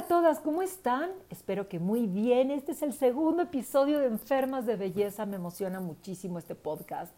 A todas, ¿cómo están? Espero que muy bien. Este es el segundo episodio de Enfermas de Belleza. Me emociona muchísimo este podcast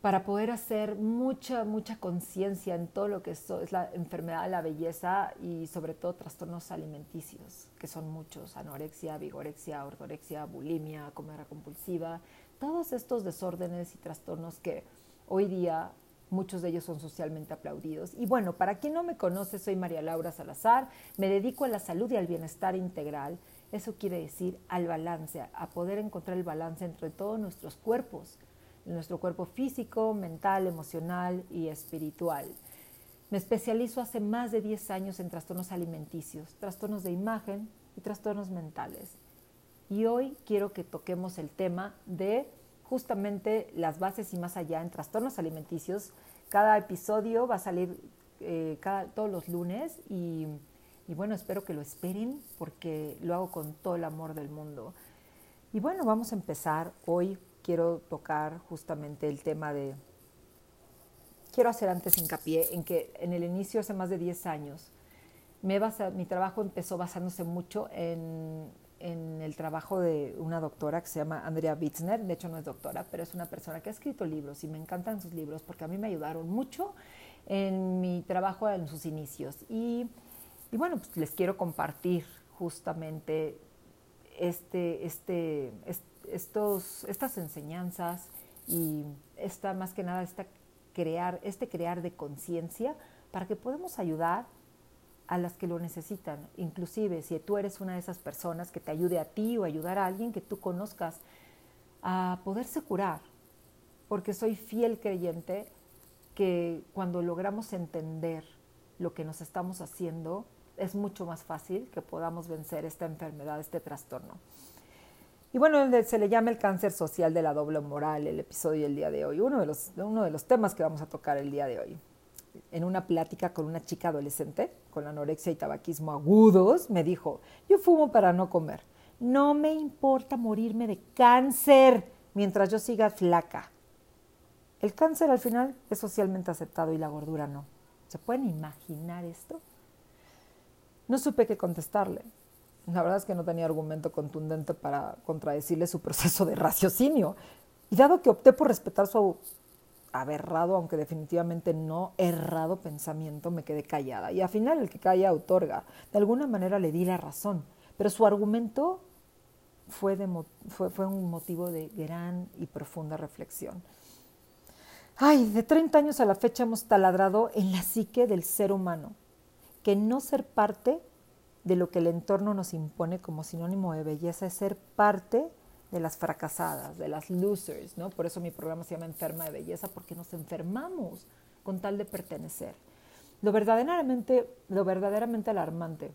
para poder hacer mucha, mucha conciencia en todo lo que es, la enfermedad de la belleza y sobre todo trastornos alimenticios, que son muchos, anorexia, vigorexia, ortorexia, bulimia, comer compulsiva, todos estos desórdenes y trastornos que hoy día Muchos de ellos son socialmente aplaudidos. Y bueno, para quien no me conoce, soy María Laura Salazar, me dedico a la salud y al bienestar integral. Eso quiere decir al balance, a poder encontrar el balance entre todos nuestros cuerpos, nuestro cuerpo físico, mental, emocional y espiritual. Me especializo hace más de 10 años en trastornos alimenticios, trastornos de imagen y trastornos mentales. Y hoy quiero que toquemos el tema de justamente las bases y más allá en trastornos alimenticios. Cada episodio va a salir eh, cada, todos los lunes y, y, bueno, espero que lo esperen porque lo hago con todo el amor del mundo. Y bueno, vamos a empezar. Hoy quiero tocar justamente el tema de... Quiero hacer antes hincapié en que en el inicio, hace más de 10 años, me basa, mi trabajo empezó basándose mucho en en el trabajo de una doctora que se llama Andrea Bitzner, de hecho no es doctora, pero es una persona que ha escrito libros y me encantan sus libros porque a mí me ayudaron mucho en mi trabajo en sus inicios. Y, bueno, pues les quiero compartir justamente este, este, estos, estas enseñanzas y esta, más que nada esta crear, este crear de conciencia para que podamos ayudar a las que lo necesitan. Inclusive si tú eres una de esas personas que te ayude a ti o ayudar a alguien que tú conozcas a poderse curar. Porque soy fiel creyente que cuando logramos entender lo que nos estamos haciendo, es mucho más fácil que podamos vencer esta enfermedad, este trastorno. Y bueno, se le llama el cáncer social de la doble moral, el episodio del día de hoy, uno de los, uno de los temas que vamos a tocar el día de hoy en una plática con una chica adolescente con anorexia y tabaquismo agudos, me dijo, yo fumo para no comer. No me importa morirme de cáncer mientras yo siga flaca. El cáncer al final es socialmente aceptado y la gordura no. ¿Se pueden imaginar esto? No supe qué contestarle. La verdad es que no tenía argumento contundente para contradecirle su proceso de raciocinio. Y dado que opté por respetar su aberrado, aunque definitivamente no errado pensamiento, me quedé callada. Y al final el que calla otorga. De alguna manera le di la razón, pero su argumento fue, fue un motivo de gran y profunda reflexión. Ay, de 30 años a la fecha hemos taladrado en la psique del ser humano, que no ser parte de lo que el entorno nos impone como sinónimo de belleza es ser parte de las fracasadas, de las losers, ¿no? Por eso mi programa se llama Enferma de Belleza, porque nos enfermamos con tal de pertenecer. Lo verdaderamente, lo verdaderamente alarmante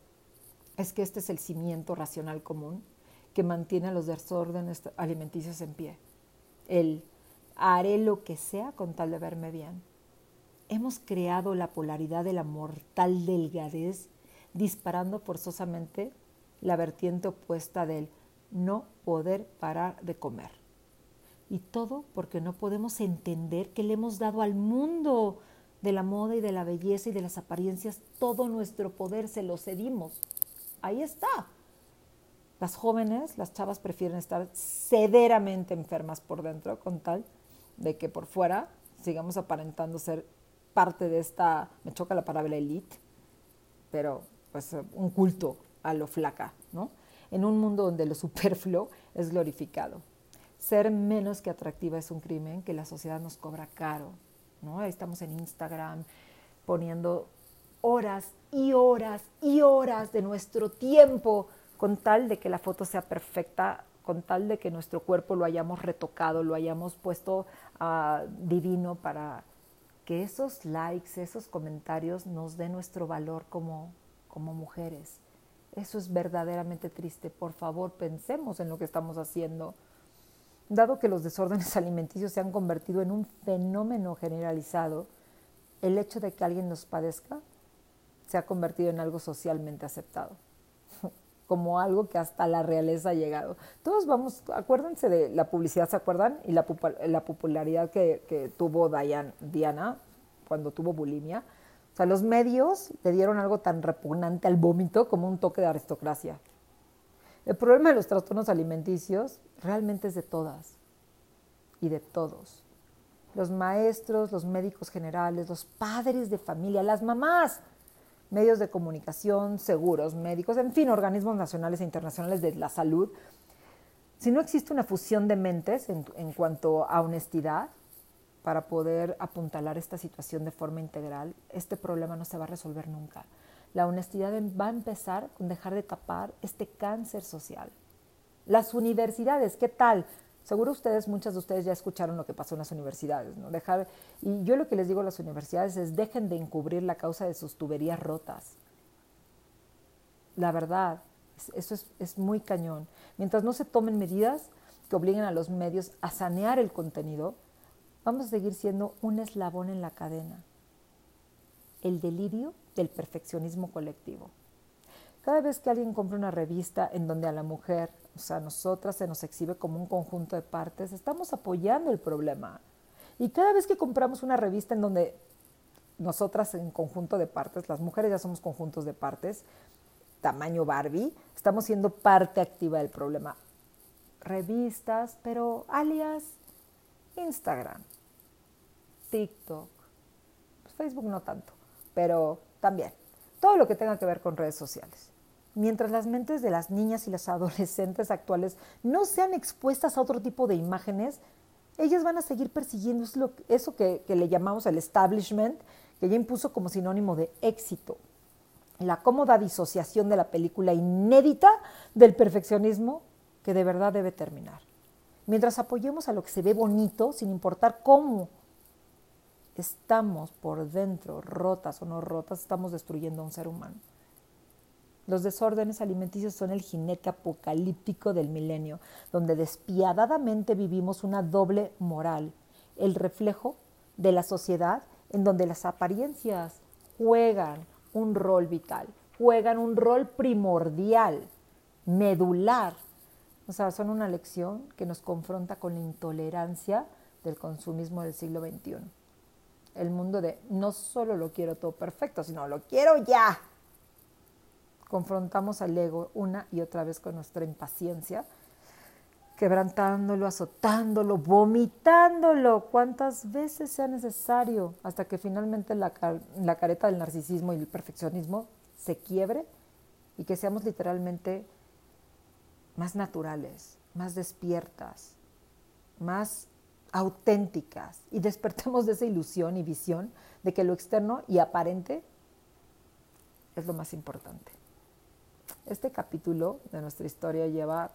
es que este es el cimiento racional común que mantiene a los desórdenes alimenticios en pie. El haré lo que sea con tal de verme bien. Hemos creado la polaridad de la mortal delgadez, disparando forzosamente la vertiente opuesta del no poder parar de comer. Y todo porque no podemos entender que le hemos dado al mundo de la moda y de la belleza y de las apariencias todo nuestro poder, se lo cedimos. Ahí está. Las jóvenes, las chavas prefieren estar severamente enfermas por dentro con tal de que por fuera sigamos aparentando ser parte de esta, me choca la palabra elite, pero pues un culto a lo flaca, ¿no? En un mundo donde lo superfluo es glorificado. Ser menos que atractiva es un crimen que la sociedad nos cobra caro. ¿no? Estamos en Instagram poniendo horas y horas y horas de nuestro tiempo con tal de que la foto sea perfecta, con tal de que nuestro cuerpo lo hayamos retocado, lo hayamos puesto uh, divino para que esos likes, esos comentarios nos den nuestro valor como, como mujeres. Eso es verdaderamente triste. Por favor, pensemos en lo que estamos haciendo. Dado que los desórdenes alimenticios se han convertido en un fenómeno generalizado, el hecho de que alguien nos padezca se ha convertido en algo socialmente aceptado, como algo que hasta la realeza ha llegado. Todos vamos, acuérdense de la publicidad, ¿se acuerdan? Y la, popularidad que, tuvo Diana cuando tuvo bulimia O sea, los medios le dieron algo tan repugnante al vómito como un toque de aristocracia. El problema de los trastornos alimenticios realmente es de todas y de todos. Los maestros, los médicos generales, los padres de familia, las mamás, medios de comunicación, seguros, médicos, en fin, organismos nacionales e internacionales de la salud. Si no existe una fusión de mentes en, en cuanto a honestidad, para poder apuntalar esta situación de forma integral, este problema no se va a resolver nunca. La honestidad va a empezar con dejar de tapar este cáncer social. Las universidades, ¿qué tal? Seguro ustedes, muchas de ustedes ya escucharon lo que pasó en las universidades, ¿no? Dejar, y yo lo que les digo a las universidades es dejen de encubrir la causa de sus tuberías rotas. La verdad, eso es, es muy cañón. Mientras no se tomen medidas que obliguen a los medios a sanear el contenido, vamos a seguir siendo un eslabón en la cadena. El delirio del perfeccionismo colectivo. Cada vez que alguien compra una revista en donde a la mujer, o sea, a nosotras se nos exhibe como un conjunto de partes, estamos apoyando el problema. Y cada vez que compramos una revista en donde nosotras en conjunto de partes, las mujeres ya somos conjuntos de partes, tamaño Barbie, estamos siendo parte activa del problema. Revistas, pero alias Instagram, TikTok, pues Facebook no tanto, pero también todo lo que tenga que ver con redes sociales. Mientras las mentes de las niñas y las adolescentes actuales no sean expuestas a otro tipo de imágenes, ellas van a seguir persiguiendo eso que, que le llamamos el establishment, que ya impuso como sinónimo de éxito. La cómoda disociación de la película inédita del perfeccionismo que de verdad debe terminar. Mientras apoyemos a lo que se ve bonito, sin importar cómo estamos por dentro, rotas o no rotas, estamos destruyendo a un ser humano. Los desórdenes alimenticios son el jinete apocalíptico del milenio, donde despiadadamente vivimos una doble moral, el reflejo de la sociedad en donde las apariencias juegan un rol vital, juegan un rol primordial, medular. O sea, son una lección que nos confronta con la intolerancia del consumismo del siglo XXI el mundo de no solo lo quiero todo perfecto, sino lo quiero ya. Confrontamos al ego una y otra vez con nuestra impaciencia, quebrantándolo, azotándolo, vomitándolo, cuantas veces sea necesario, hasta que finalmente la, la careta del narcisismo y el perfeccionismo se quiebre y que seamos literalmente más naturales, más despiertas, más auténticas y despertemos de esa ilusión y visión de que lo externo y aparente es lo más importante. Este capítulo de nuestra historia lleva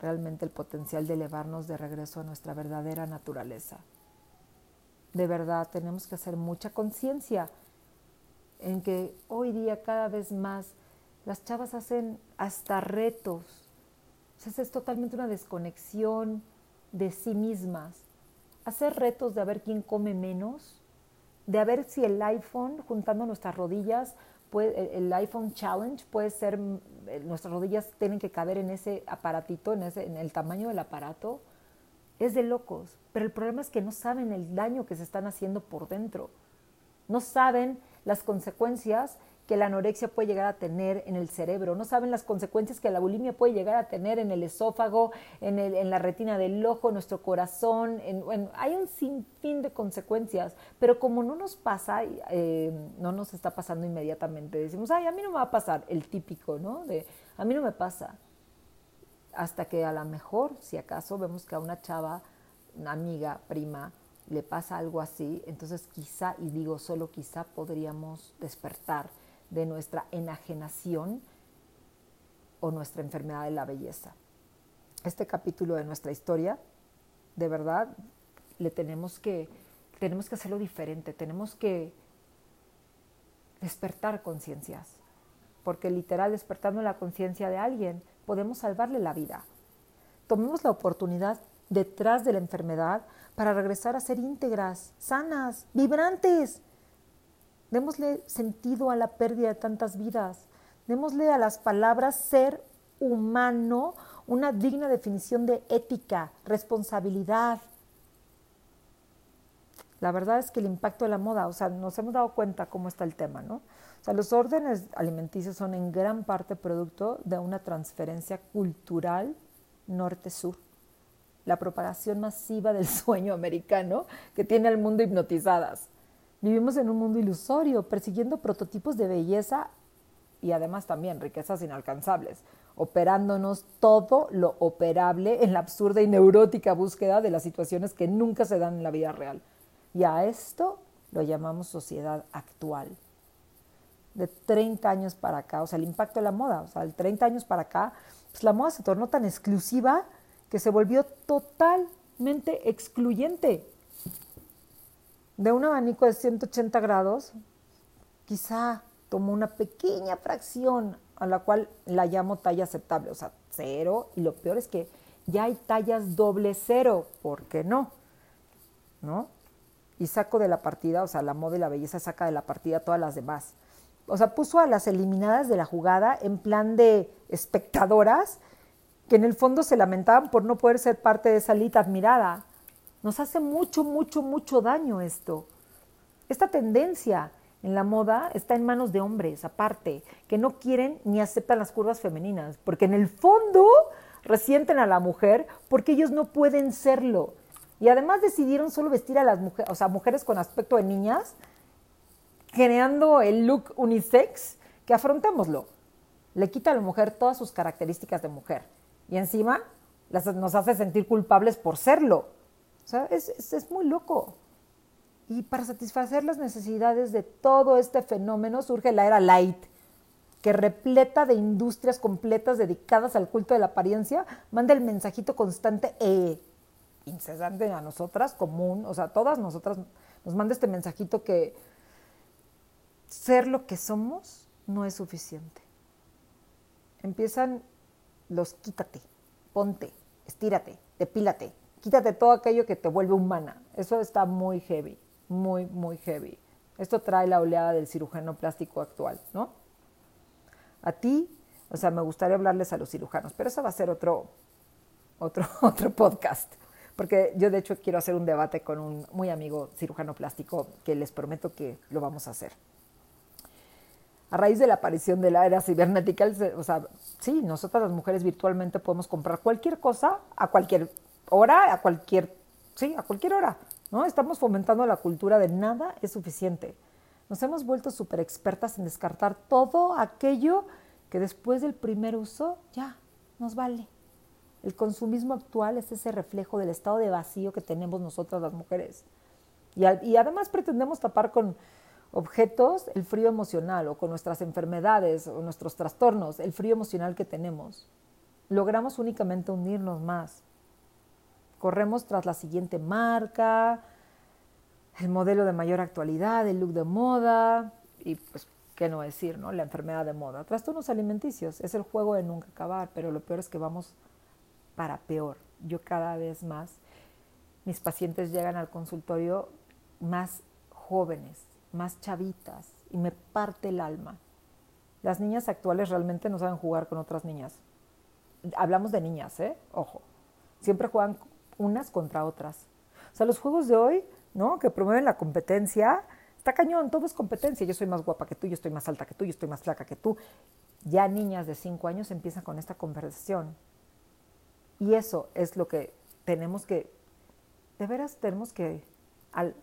realmente el potencial de elevarnos de regreso a nuestra verdadera naturaleza. De verdad, tenemos que hacer mucha conciencia en que hoy día cada vez más las chavas hacen hasta retos. O es totalmente una desconexión de sí mismas hacer retos de a ver quién come menos, de a ver si el iPhone, juntando nuestras rodillas, el iPhone Challenge puede ser, eh, nuestras rodillas tienen que caber en ese aparatito, en, ese, en el tamaño del aparato. Es de locos, pero el problema es que no saben el daño que se están haciendo por dentro. No saben las consecuencias que la anorexia puede llegar a tener en el cerebro, no saben las consecuencias que la bulimia puede llegar a tener en el esófago, en, el, en la retina del ojo, en nuestro corazón, en, hay un sinfín de consecuencias, pero como no nos pasa, eh, no nos está pasando inmediatamente, decimos, ay, a mí no me va a pasar, el típico, ¿no? De, a mí no me pasa, hasta que a lo mejor, si acaso vemos que a una chava, una amiga, prima, le pasa algo así, entonces quizá, y digo solo quizá, podríamos despertar de nuestra enajenación o nuestra enfermedad de la belleza. Este capítulo de nuestra historia, de verdad, le tenemos que, tenemos que hacerlo diferente, tenemos que despertar conciencias, porque literal despertando la conciencia de alguien podemos salvarle la vida. Tomemos la oportunidad detrás de la enfermedad para regresar a ser íntegras, sanas, vibrantes, Démosle sentido a la pérdida de tantas vidas. Démosle a las palabras ser humano una digna definición de ética, responsabilidad. La verdad es que el impacto de la moda, o sea, nos hemos dado cuenta cómo está el tema, ¿no? O sea, los órdenes alimenticios son en gran parte producto de una transferencia cultural norte-sur. La propagación masiva del sueño americano que tiene al mundo hipnotizadas. Vivimos en un mundo ilusorio, persiguiendo prototipos de belleza y además también riquezas inalcanzables, operándonos todo lo operable en la absurda y neurótica búsqueda de las situaciones que nunca se dan en la vida real. Y a esto lo llamamos sociedad actual. De 30 años para acá, o sea, el impacto de la moda, o sea, de 30 años para acá, pues la moda se tornó tan exclusiva que se volvió totalmente excluyente. De un abanico de 180 grados, quizá tomó una pequeña fracción a la cual la llamo talla aceptable, o sea, cero, y lo peor es que ya hay tallas doble cero, ¿por qué no? ¿No? Y saco de la partida, o sea, la moda y la belleza saca de la partida todas las demás. O sea, puso a las eliminadas de la jugada en plan de espectadoras que en el fondo se lamentaban por no poder ser parte de esa elite admirada. Nos hace mucho, mucho, mucho daño esto. Esta tendencia en la moda está en manos de hombres, aparte, que no quieren ni aceptan las curvas femeninas, porque en el fondo resienten a la mujer porque ellos no pueden serlo. Y además decidieron solo vestir a las mujeres, o sea, mujeres con aspecto de niñas, creando el look unisex, que afrontémoslo. Le quita a la mujer todas sus características de mujer. Y encima las, nos hace sentir culpables por serlo. O sea, es, es, muy loco. Y para satisfacer las necesidades de todo este fenómeno surge la era light, que repleta de industrias completas dedicadas al culto de la apariencia, manda el mensajito constante e incesante a nosotras, común, o sea, todas nosotras nos manda este mensajito que ser lo que somos no es suficiente. Empiezan los quítate, ponte, estírate, depílate, quítate todo aquello que te vuelve humana. Eso está muy heavy muy, muy heavy. Esto trae la oleada del cirujano plástico actual, ¿no? A ti, o sea, me gustaría hablarles a los cirujanos, pero eso va a ser otro, otro, otro podcast, porque yo de hecho quiero hacer un debate con un muy amigo cirujano plástico que les prometo que lo vamos a hacer. A raíz de la aparición de la era cibernética, o sea, sí, nosotras las mujeres virtualmente podemos comprar cualquier cosa a cualquier hora, a cualquier, sí, a cualquier hora. ¿no? Estamos fomentando la cultura de nada es suficiente. Nos hemos vuelto súper expertas en descartar todo aquello que después del primer uso ya nos vale. El consumismo actual es ese reflejo del estado de vacío que tenemos nosotras las mujeres. Y, y además pretendemos tapar con objetos el frío emocional o con nuestras enfermedades o nuestros trastornos, el frío emocional que tenemos. Logramos únicamente unirnos más, Corremos tras la siguiente marca, el modelo de mayor actualidad, el look de moda y pues qué no decir, ¿no? La enfermedad de moda. Trastornos alimenticios, es el juego de nunca acabar, pero lo peor es que vamos para peor. Yo cada vez más, mis pacientes llegan al consultorio más jóvenes, más chavitas y me parte el alma. Las niñas actuales realmente no saben jugar con otras niñas. Hablamos de niñas, ¿eh? Ojo. Siempre juegan unas contra otras. O sea, los juegos de hoy, ¿no? Que promueven la competencia, está cañón, todo es competencia. Yo soy más guapa que tú, yo estoy más alta que tú, yo estoy más flaca que tú. Ya niñas de cinco años empiezan con esta conversación. Y eso es lo que tenemos que, de veras tenemos que, al,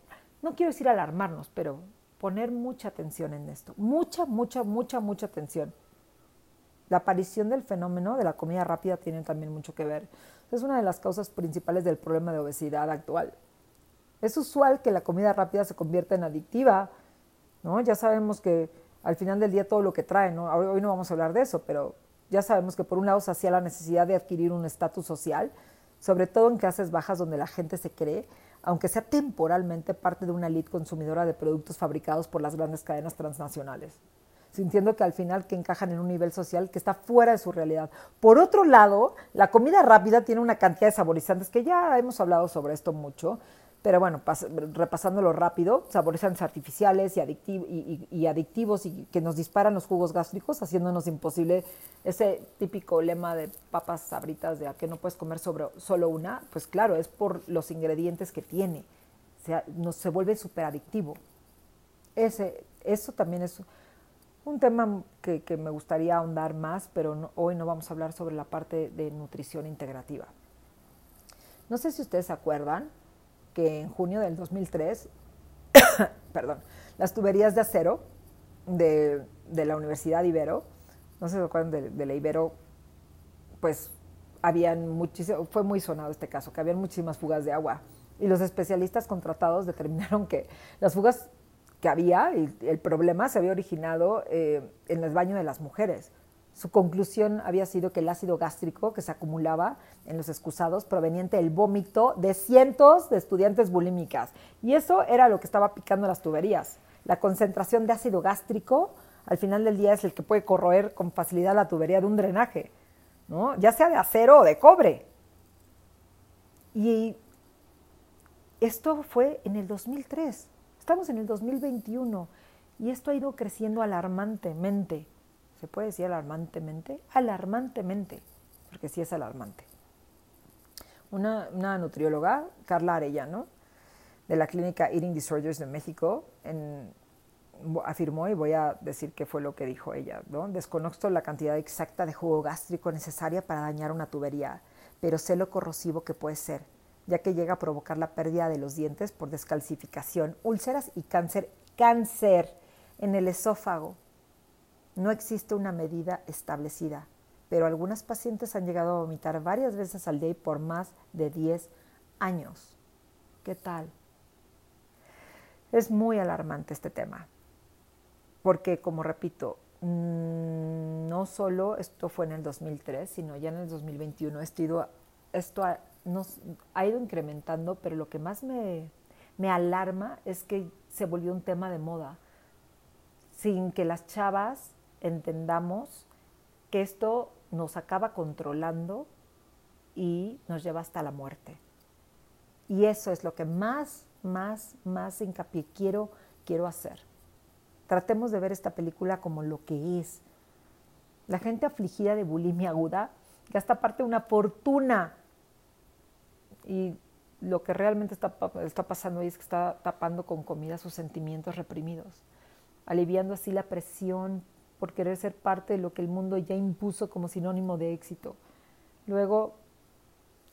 no quiero decir alarmarnos, pero poner mucha atención en esto. Mucha, mucha, mucha, mucha atención. La aparición del fenómeno de la comida rápida tiene también mucho que ver. Es una de las causas principales del problema de obesidad actual. Es usual que la comida rápida se convierta en adictiva, ¿no? Ya sabemos que al final del día todo lo que trae, ¿no? Hoy no vamos a hablar de eso, pero ya sabemos que por un lado sacia la necesidad de adquirir un estatus social, sobre todo en clases bajas donde la gente se cree, aunque sea temporalmente parte de una elite consumidora de productos fabricados por las grandes cadenas transnacionales sintiendo que al final que encajan en un nivel social que está fuera de su realidad. Por otro lado, la comida rápida tiene una cantidad de saborizantes que ya hemos hablado sobre esto mucho, pero bueno, repasándolo rápido, saborizantes artificiales y, y, adictivos y que nos disparan los jugos gástricos, haciéndonos imposible ese típico lema de papas sabritas de a que no puedes comer sobre, solo una, pues claro, es por los ingredientes que tiene. se, nos, se vuelve súper adictivo. Ese, eso también es un tema que, que me gustaría ahondar más, pero hoy no vamos a hablar sobre la parte de nutrición integrativa. No sé si ustedes se acuerdan que en junio del 2003, perdón, las tuberías de acero de, de, la Universidad Ibero, no sé si se acuerdan de, de la Ibero, pues habían muchísimo, fue muy sonado este caso, que habían muchísimas fugas de agua. Y los especialistas contratados determinaron que las fugas que había, el, el problema se había originado eh, en el baño de las mujeres. Su conclusión había sido que el ácido gástrico que se acumulaba en los excusados proveniente del vómito de cientos de estudiantes bulímicas. Y eso era lo que estaba picando las tuberías. La concentración de ácido gástrico al final del día es el que puede corroer con facilidad la tubería de un drenaje, ¿no? ya sea de acero o de cobre. Y esto fue en el 2003. Estamos en el 2021 y esto ha ido creciendo alarmantemente. ¿Se puede decir alarmantemente? Alarmantemente, porque sí es alarmante. Una, nutrióloga, Carla Arellano, de la clínica Eating Disorders de México, afirmó, y voy a decir qué fue lo que dijo ella, ¿no? desconozco la cantidad exacta de jugo gástrico necesaria para dañar una tubería, pero sé lo corrosivo que puede ser, ya que llega a provocar la pérdida de los dientes por descalcificación, úlceras y cáncer, cáncer en el esófago. No existe una medida establecida, pero algunas pacientes han llegado a vomitar varias veces al día por más de 10 años. ¿Qué tal? Es muy alarmante este tema, porque como repito, mm, no solo esto fue en el 2003, sino ya en el 2021 esto, esto ha, nos, ha ido incrementando, pero lo que más me, me alarma es que se volvió un tema de moda, sin que las chavas entendamos que esto nos acaba controlando y nos lleva hasta la muerte. Y eso es lo que más, más, más hincapié quiero, quiero hacer. Tratemos de ver esta película como lo que es. La gente afligida de bulimia aguda gasta aparte una fortuna. Y lo que realmente está, está pasando ahí es que está tapando con comida sus sentimientos reprimidos, aliviando así la presión por querer ser parte de lo que el mundo ya impuso como sinónimo de éxito. Luego,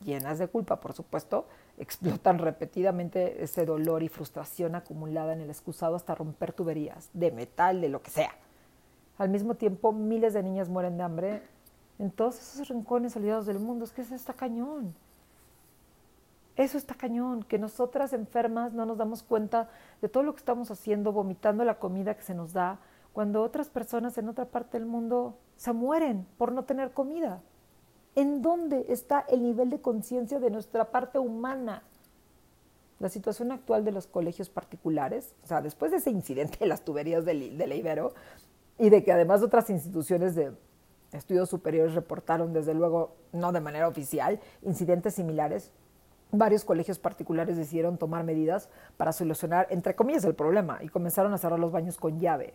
llenas de culpa, por supuesto, explotan repetidamente ese dolor y frustración acumulada en el excusado hasta romper tuberías, de metal, de lo que sea. Al mismo tiempo, miles de niñas mueren de hambre en todos esos rincones olvidados del mundo. Es que cañón. Eso está cañón, que nosotras enfermas no nos damos cuenta de todo lo que estamos haciendo, vomitando la comida que se nos da, cuando otras personas en otra parte del mundo se mueren por no tener comida. ¿En dónde está el nivel de conciencia de nuestra parte humana? La situación actual de los colegios particulares, o sea, después de ese incidente de las tuberías de, de la Ibero y de que además otras instituciones de estudios superiores reportaron, desde luego, no de manera oficial, incidentes similares, varios colegios particulares decidieron tomar medidas para solucionar, entre comillas, el problema y comenzaron a cerrar los baños con llave.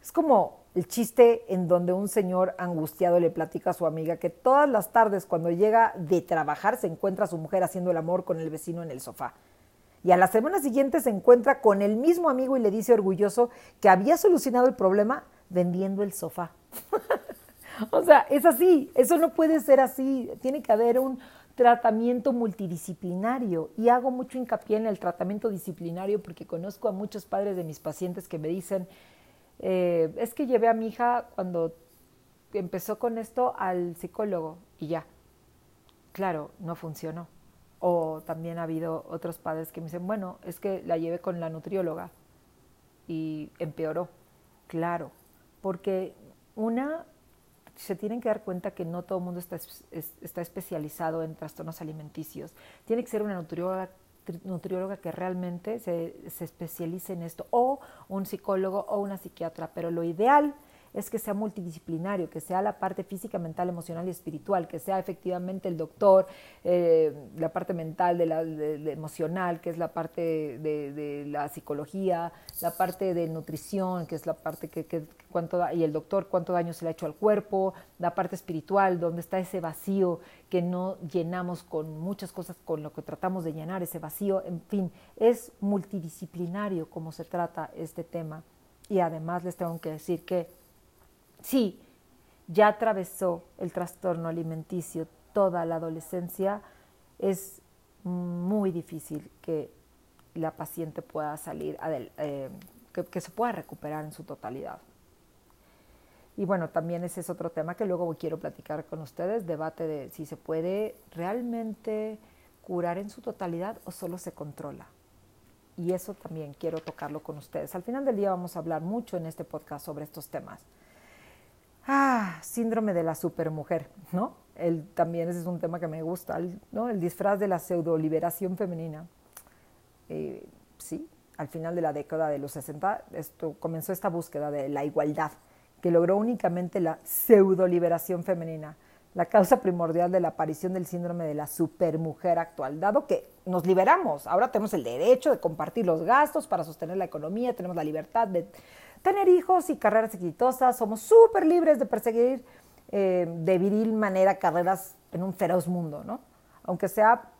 Es como el chiste en donde un señor angustiado le platica a su amiga que todas las tardes cuando llega de trabajar se encuentra a su mujer haciendo el amor con el vecino en el sofá. Y a la semana siguiente se encuentra con el mismo amigo y le dice orgulloso que había solucionado el problema vendiendo el sofá. o sea, es así, eso no puede ser así, tiene que haber un tratamiento multidisciplinario y hago mucho hincapié en el tratamiento disciplinario porque conozco a muchos padres de mis pacientes que me dicen, eh, es que llevé a mi hija cuando empezó con esto al psicólogo y ya. Claro, no funcionó. O también ha habido otros padres que me dicen, bueno, es que la llevé con la nutrióloga y empeoró. Claro, porque una, se tienen que dar cuenta que no todo el mundo está, está especializado en trastornos alimenticios. Tiene que ser una nutrióloga nutrióloga que realmente se, se especialice en esto, o un psicólogo o una psiquiatra, pero lo ideal es que sea multidisciplinario, que sea la parte física, mental, emocional y espiritual, que sea efectivamente el doctor, eh, la parte mental, de la emocional, que es la parte de, la psicología, la parte de nutrición, que es la parte que, cuánto y el doctor cuánto daño se le ha hecho al cuerpo, la parte espiritual, donde está ese vacío que no llenamos con muchas cosas con lo que tratamos de llenar ese vacío, en fin, es multidisciplinario como se trata este tema. Y además les tengo que decir que sí, ya atravesó el trastorno alimenticio toda la adolescencia, es muy difícil que la paciente pueda salir, eh, que, se pueda recuperar en su totalidad. Y bueno, también ese es otro tema que luego quiero platicar con ustedes, debate de si se puede realmente curar en su totalidad o solo se controla. Y eso también quiero tocarlo con ustedes. Al final del día vamos a hablar mucho en este podcast sobre estos temas. Ah, síndrome de la supermujer, ¿no? El, también ese es un tema que me gusta, ¿no? El disfraz de la pseudo-liberación femenina. Eh, sí, al final de la década de los 60 esto, comenzó esta búsqueda de la igualdad, que logró únicamente la pseudo-liberación femenina la causa primordial de la aparición del síndrome de la supermujer actual, dado que nos liberamos, ahora tenemos el derecho de compartir los gastos para sostener la economía, tenemos la libertad de tener hijos y carreras exitosas, somos súper libres de perseguir eh, de viril manera carreras en un feroz mundo, ¿no? Aunque sea,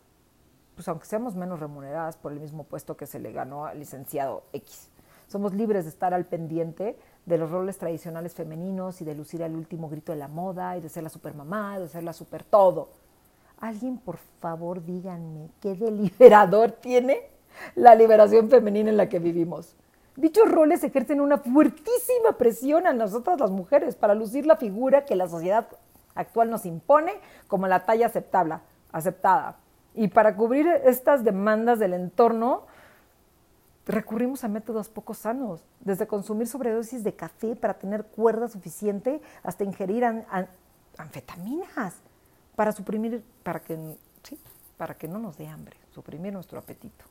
pues aunque seamos menos remuneradas por el mismo puesto que se le ganó al licenciado X. Somos libres de estar al pendiente de los roles tradicionales femeninos y de lucir el último grito de la moda y de ser la supermamá, de ser la super todo. Alguien, por favor, díganme qué deliberador tiene la liberación femenina en la que vivimos. Dichos roles ejercen una fuertísima presión a nosotras las mujeres para lucir la figura que la sociedad actual nos impone como la talla aceptable, aceptada. Y para cubrir estas demandas del entorno, recurrimos a métodos poco sanos, desde consumir sobredosis de café para tener cuerda suficiente hasta ingerir anfetaminas para suprimir, para que, para que no nos dé hambre, suprimir nuestro apetito.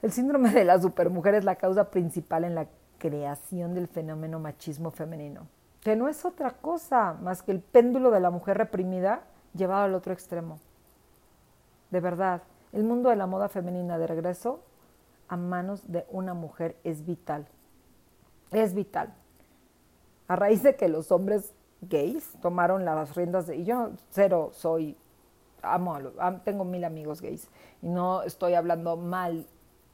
El síndrome de la supermujer es la causa principal en la creación del fenómeno machismo femenino, que no es otra cosa más que el péndulo de la mujer reprimida llevado al otro extremo. De verdad, el mundo de la moda femenina de regreso a manos de una mujer es vital. Es vital. A raíz de que los hombres gays tomaron las riendas de... Y yo cero soy... Amo a tengo mil amigos gays y no estoy hablando mal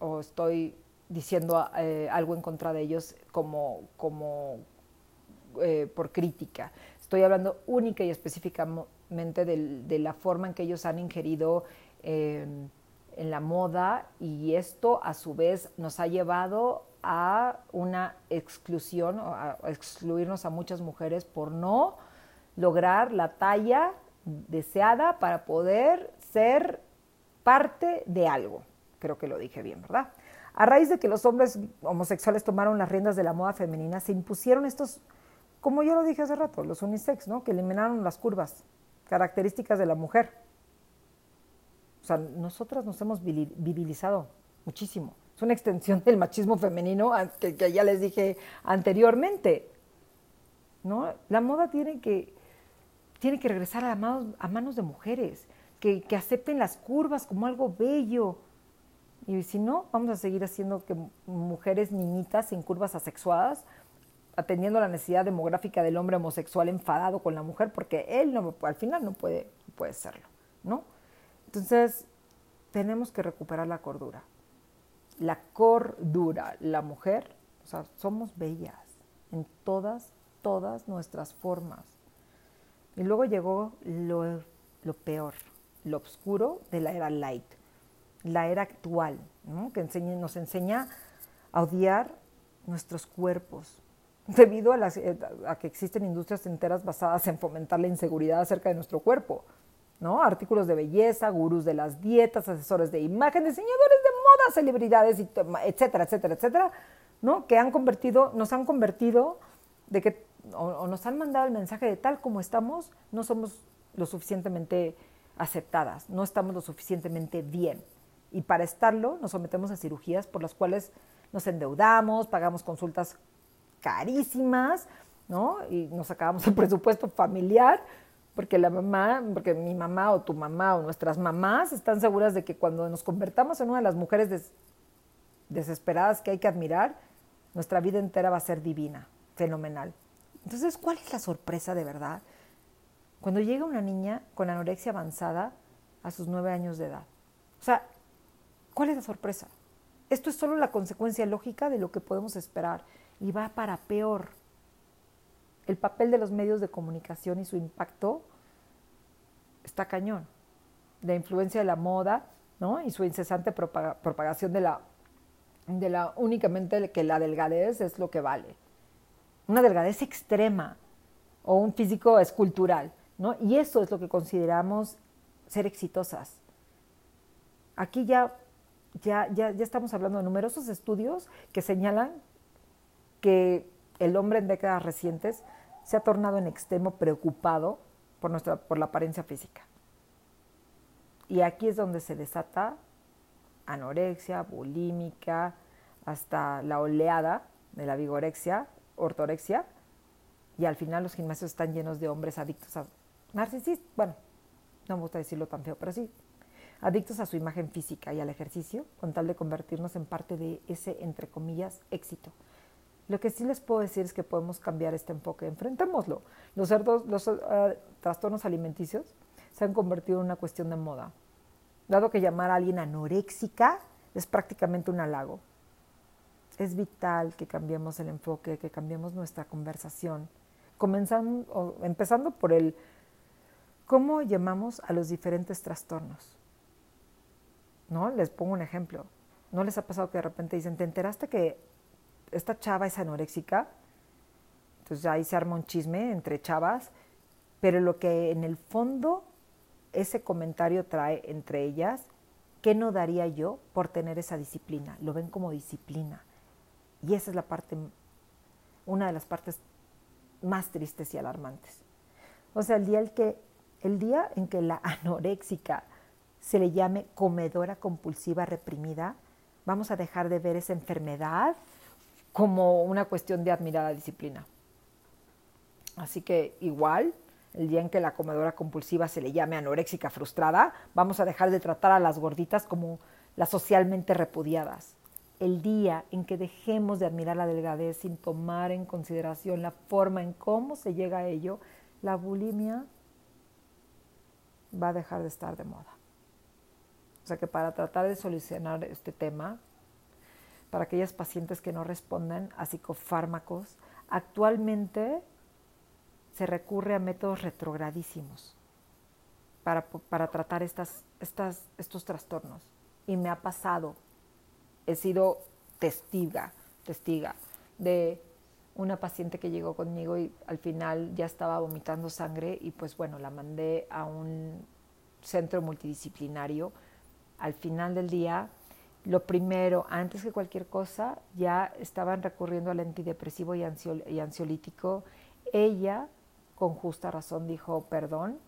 o estoy diciendo eh, algo en contra de ellos como, como eh, por crítica. Estoy hablando única y específicamente de, la forma en que ellos han ingerido eh, en la moda y esto a su vez nos ha llevado a una exclusión, a excluirnos a muchas mujeres por no lograr la talla deseada para poder ser parte de algo. Creo que lo dije bien, ¿verdad? A raíz de que los hombres homosexuales tomaron las riendas de la moda femenina, se impusieron estos, como yo lo dije hace rato, los unisex, ¿no? Que eliminaron las curvas características de la mujer o sea, nosotras nos hemos virilizado muchísimo. Es una extensión del machismo femenino que, ya les dije anteriormente. ¿no? La moda tiene que, tiene que regresar a manos, a de mujeres, que, que acepten las curvas como algo bello. Y si no, vamos a seguir haciendo que mujeres niñitas sin curvas asexuadas, atendiendo la necesidad demográfica del hombre homosexual enfadado con la mujer, porque él al final no puede, puede serlo, ¿no? Entonces, tenemos que recuperar la cordura. La cordura, la mujer, o sea, somos bellas en todas, todas nuestras formas. Y luego llegó lo, peor, lo oscuro de la era light, la era actual, que nos enseña a odiar nuestros cuerpos, debido a, a, que existen industrias enteras basadas en fomentar la inseguridad acerca de nuestro cuerpo. ¿no? Artículos de belleza, gurús de las dietas, asesores de imagen, diseñadores de moda, celebridades, etcétera, etcétera, etcétera, ¿no? Que han convertido, nos han convertido de que, o, nos han mandado el mensaje de tal como estamos, no somos lo suficientemente aceptadas, no estamos lo suficientemente bien. Y para estarlo, nos sometemos a cirugías por las cuales nos endeudamos, pagamos consultas carísimas ¿no? Y nos sacábamos el presupuesto familiar porque la mamá, porque mi mamá o tu mamá o nuestras mamás están seguras de que cuando nos convertamos en una de las mujeres desesperadas que hay que admirar, nuestra vida entera va a ser divina, fenomenal. Entonces, ¿cuál es la sorpresa de verdad? Cuando llega una niña con anorexia avanzada a sus nueve años de edad. O sea, ¿cuál es la sorpresa? Esto es solo la consecuencia lógica de lo que podemos esperar y va para peor el papel de los medios de comunicación y su impacto está cañón. La influencia de la moda ¿no? y su incesante propagación de la, de la únicamente que la delgadez es lo que vale. Una delgadez extrema o un físico escultural. ¿no? Y eso es lo que consideramos ser exitosas. Aquí ya, ya, ya, ya estamos hablando de numerosos estudios que señalan que el hombre en décadas recientes se ha tornado en extremo preocupado por, nuestra, por la apariencia física. Y aquí es donde se desata anorexia, bulímica, hasta la oleada de la vigorexia, ortorexia, y al final los gimnasios están llenos de hombres adictos a narcisistas, bueno, no me gusta decirlo tan feo, pero sí, adictos a su imagen física y al ejercicio, con tal de convertirnos en parte de ese, entre comillas, éxito. Lo que sí les puedo decir es que podemos cambiar este enfoque. Enfrentémoslo. Los, cerdos, los uh, trastornos alimenticios se han convertido en una cuestión de moda. Dado que llamar a alguien anoréxica es prácticamente un halago. Es vital que cambiemos el enfoque, que cambiemos nuestra conversación, comenzando, empezando por el cómo llamamos a los diferentes trastornos. ¿No? Les pongo un ejemplo. ¿No les ha pasado que de repente dicen, ¿te enteraste que esta chava es anoréxica, entonces ahí se arma un chisme entre chavas, pero lo que en el fondo ese comentario trae entre ellas, ¿qué no daría yo por tener esa disciplina? Lo ven como disciplina. Y esa es la parte, una de las partes más tristes y alarmantes. O sea, el día, el que, el día en que la anoréxica se le llame comedora compulsiva reprimida, vamos a dejar de ver esa enfermedad como una cuestión de admirada disciplina. Así que igual, el día en que la comedora compulsiva se le llame anoréxica frustrada, vamos a dejar de tratar a las gorditas como las socialmente repudiadas. El día en que dejemos de admirar la delgadez sin tomar en consideración la forma en cómo se llega a ello, la bulimia va a dejar de estar de moda. O sea que para tratar de solucionar este tema, para aquellas pacientes que no responden a psicofármacos, actualmente se recurre a métodos retrogradísimos para, para tratar estas, estas, estos trastornos. Y me ha pasado, he sido testiga, testiga de una paciente que llegó conmigo y al final ya estaba vomitando sangre y pues bueno, la mandé a un centro multidisciplinario. Al final del día lo primero, antes que cualquier cosa, ya estaban recurriendo al antidepresivo y, ansiolítico. Ella, con justa razón, dijo, perdón,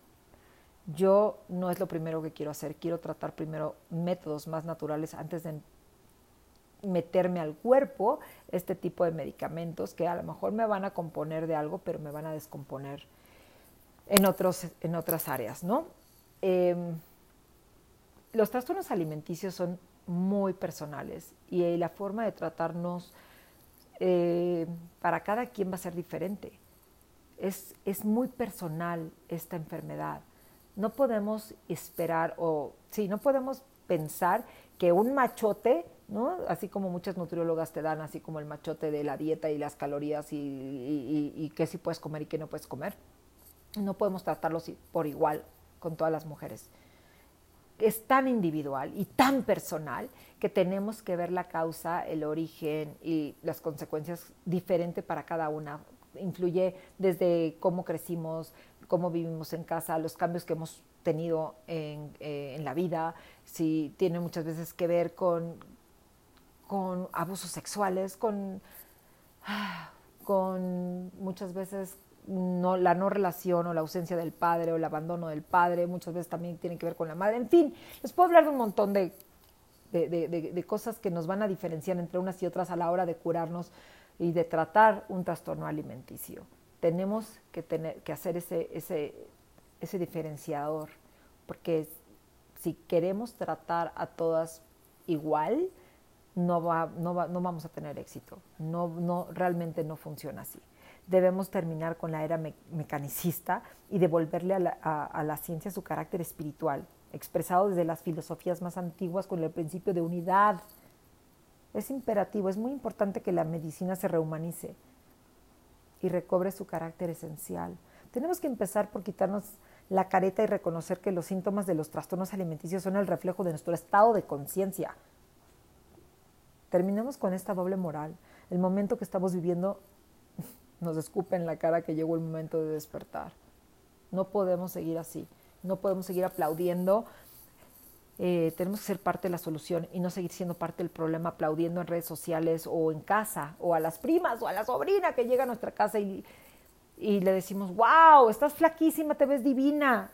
yo no es lo primero que quiero hacer, quiero tratar primero métodos más naturales antes de meterme al cuerpo este tipo de medicamentos que a lo mejor me van a componer de algo, pero me van a descomponer en, otros, en otras áreas, ¿no? Em, los trastornos alimenticios son muy personales y la forma de tratarnos eh, para cada quien va a ser diferente. Es, es, muy personal esta enfermedad. No podemos esperar o, sí, no podemos pensar que un machote, ¿no? así como muchas nutriólogas te dan, así como el machote de la dieta y las calorías y, y, y qué sí puedes comer y qué no puedes comer, no podemos tratarlos por igual con todas las mujeres es tan individual y tan personal que tenemos que ver la causa, el origen y las consecuencias diferente para cada una. Influye desde cómo crecimos, cómo vivimos en casa, los cambios que hemos tenido en, eh, la vida, si tiene muchas veces que ver con, con abusos sexuales, con, con muchas veces no, la no relación o la ausencia del padre o el abandono del padre, muchas veces también tiene que ver con la madre. En fin, les puedo hablar de un montón de, de, cosas que nos van a diferenciar entre unas y otras a la hora de curarnos y de tratar un trastorno alimenticio. tenemos que, tener, que hacer ese, ese, ese diferenciador, porque si queremos tratar a todas igual, no, va, no, va, no vamos a tener éxito. No, no, realmente no funciona así. Debemos terminar con la era mecanicista y devolverle a la, a la ciencia su carácter espiritual, expresado desde las filosofías más antiguas con el principio de unidad. Es imperativo, es muy importante que la medicina se rehumanice y recobre su carácter esencial. Tenemos que empezar por quitarnos la careta y reconocer que los síntomas de los trastornos alimenticios son el reflejo de nuestro estado de conciencia. Terminemos con esta doble moral. El momento que estamos viviendo nos escupe en la cara que llegó el momento de despertar. No podemos seguir así. No podemos seguir aplaudiendo. Eh, tenemos que ser parte de la solución y no seguir siendo parte del problema aplaudiendo en redes sociales o en casa o a las primas o a la sobrina que llega a nuestra casa y, y le decimos, wow, estás flaquísima, te ves divina.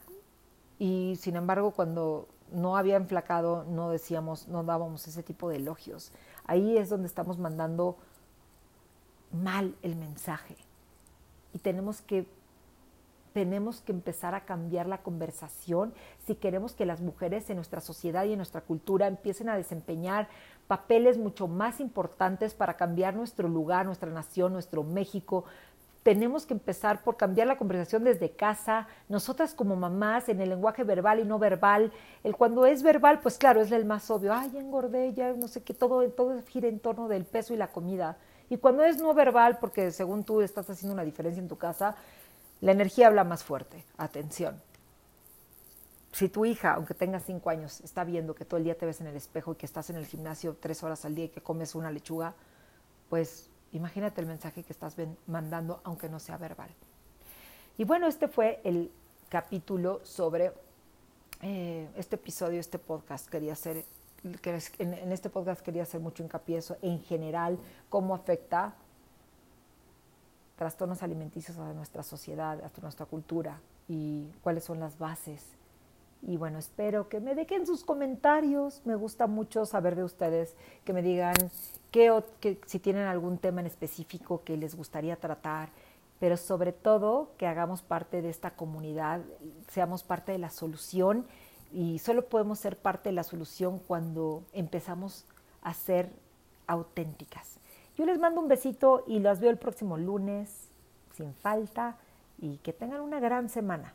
Y sin embargo, cuando no había enflacado, no decíamos, no dábamos ese tipo de elogios. Ahí es donde estamos mandando mal el mensaje. Y tenemos que tenemos que empezar a cambiar la conversación si queremos que las mujeres en nuestra sociedad y en nuestra cultura empiecen a desempeñar papeles mucho más importantes para cambiar nuestro lugar, nuestra nación, nuestro México, tenemos que empezar por cambiar la conversación desde casa, nosotras como mamás, en el lenguaje verbal y no verbal. El cuando es verbal, pues claro, es el más obvio. Ay, engordé, ya no sé qué, todo, todo gira en torno del peso y la comida. Y cuando es no verbal, porque según tú estás haciendo una diferencia en tu casa, la energía habla más fuerte. Atención. Si tu hija, aunque tenga cinco años, está viendo que todo el día te ves en el espejo y que estás en el gimnasio tres horas al día y que comes una lechuga, pues Imagínate el mensaje que estás mandando, aunque no sea verbal. Y bueno, este fue el capítulo sobre eh, este episodio, este podcast. Quería hacer, en, en, este podcast quería hacer mucho hincapié eso, en general, cómo afecta trastornos alimenticios a nuestra sociedad, a nuestra cultura y cuáles son las bases. Y bueno, espero que me dejen sus comentarios. Me gusta mucho saber de ustedes, que me digan que, si tienen algún tema en específico que les gustaría tratar, pero sobre todo que hagamos parte de esta comunidad, seamos parte de la solución y solo podemos ser parte de la solución cuando empezamos a ser auténticas. Yo les mando un besito y las veo el próximo lunes, sin falta, y que tengan una gran semana.